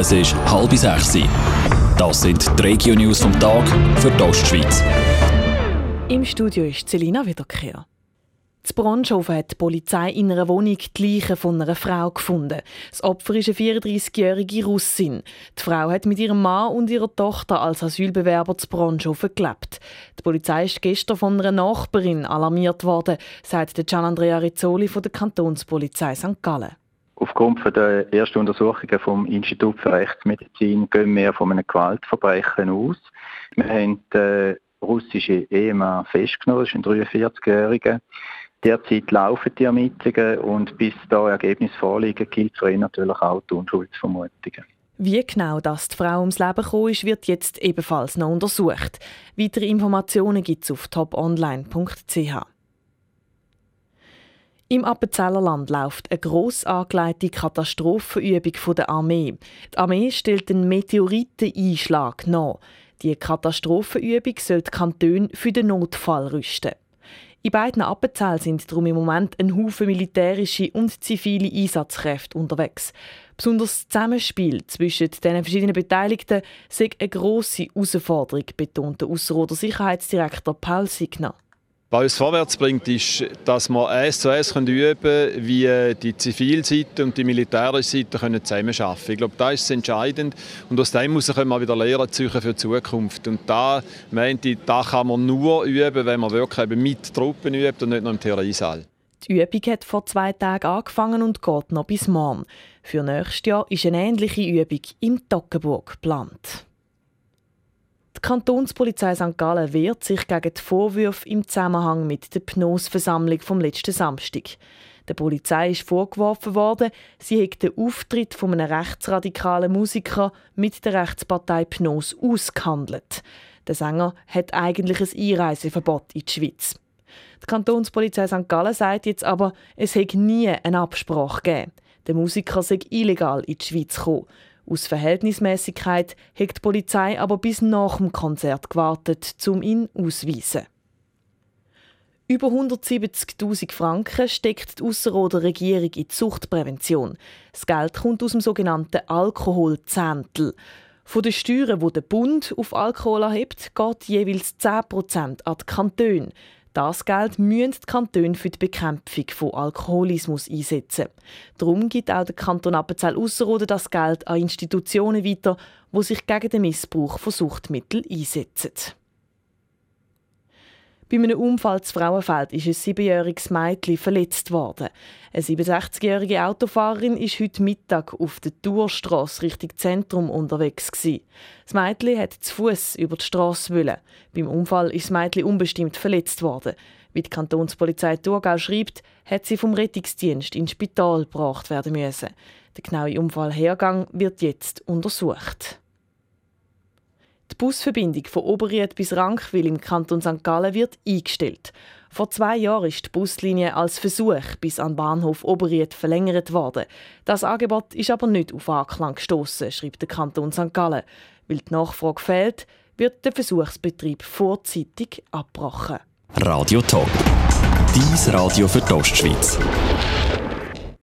Es ist halb sechs. Das sind die Regio-News vom Tag für die Ostschweiz. Im Studio ist Celina Wiederkehr. Z Bronschofen hat die Polizei in einer Wohnung die Leiche von einer Frau gefunden. Das Opfer ist eine 34-jährige Russin. Die Frau hat mit ihrem Mann und ihrer Tochter als Asylbewerber zu Bronschofen gelebt. Die Polizei ist gestern von einer Nachbarin alarmiert worden, sagt Gian Andrea Rizzoli von der Kantonspolizei St. Gallen. Aufgrund der ersten Untersuchungen vom Institut für Rechtsmedizin gehen wir von einem Gewaltverbrechen aus. Wir haben den russischen Ehemann festgenommen, das ist ein 43-Jähriger. Derzeit laufen die Ermittlungen und bis da Ergebnisse vorliegen, gilt für ihn natürlich auch die Unschuldsvermutungen. Wie genau das die Frau ums Leben gekommen ist, wird jetzt ebenfalls noch untersucht. Weitere Informationen gibt es auf toponline.ch. Im Appenzellerland läuft eine gross angelegte Katastrophenübung der Armee. Die Armee stellt einen Meteoriteneinschlag nach. Die Katastrophenübung soll die Kantone für den Notfall rüsten. In beiden Appenzellen sind darum im Moment ein Haufen militärische und zivile Einsatzkräfte unterwegs. Besonders das Zusammenspiel zwischen den verschiedenen Beteiligten sei eine grosse Herausforderung, betont der Ausserrhoder Sicherheitsdirektor Paul Signer. Was uns vorwärts bringt, ist, dass wir eins zu eins üben können, wie die Zivilseite und die militärische Seite zusammenarbeiten können. Ich glaube, das ist entscheidend. Und aus dem muss können wir wieder Lehren ziehen für die Zukunft. Und da, meinte ich, da kann man nur üben, wenn man wirklich eben mit Truppen übt und nicht nur im Theoriesaal. Die Übung hat vor zwei Tagen angefangen und geht noch bis morgen. Für nächstes Jahr ist eine ähnliche Übung im Toggenburg geplant. Die Kantonspolizei St. Gallen wehrt sich gegen die Vorwürfe im Zusammenhang mit der Pnos-Versammlung vom letzten Samstag. Der Polizei ist vorgeworfen worden, sie hätte den Auftritt von einem rechtsradikalen Musiker mit der Rechtspartei Pnos ausgehandelt. Der Sänger hat eigentlich ein Einreiseverbot in die Schweiz. Die Kantonspolizei St. Gallen sagt jetzt aber, es hätte nie eine Absprache gegeben. Der Musiker sei illegal in die Schweiz gekommen. Aus Verhältnismäßigkeit hat die Polizei aber bis nach dem Konzert gewartet, um ihn auszuweisen. Über 170.000 Franken steckt die Ausserrhoder Regierung in die Zuchtprävention. Das Geld kommt aus dem sogenannten Alkoholzehntel. Von den Steuern, die der Bund auf Alkohol erhebt, geht jeweils 10% an die Kantone. Das Geld müssen die Kantone für die Bekämpfung von Alkoholismus einsetzen. Darum gibt auch der Kanton Appenzell Ausserrhoden das Geld an Institutionen weiter, die sich gegen den Missbrauch von Suchtmitteln einsetzen. Bei einem Unfall zu Frauenfeld ist ein siebenjähriges Mädchen verletzt worden. Eine 67-jährige Autofahrerin ist heute Mittag auf der Tourstrasse Richtung Zentrum unterwegs. Das Mädchen hat zu Fuß über die Straße wollen. Beim Unfall ist das Mädchen unbestimmt verletzt worden. Wie die Kantonspolizei Thurgau schreibt, hat sie vom Rettungsdienst ins Spital gebracht werden müssen. Der genaue Unfallhergang wird jetzt untersucht. Die Busverbindung von Oberried bis Rankwil im Kanton St. Gallen wird eingestellt. Vor zwei Jahren ist die Buslinie als Versuch bis an Bahnhof Oberried verlängert worden. Das Angebot ist aber nicht auf Anklang gestoßen, schreibt der Kanton St. Gallen. Weil die Nachfrage fehlt, wird der Versuchsbetrieb vorzeitig abgebrochen. Radio Top. Dies Radio für die Ostschweiz.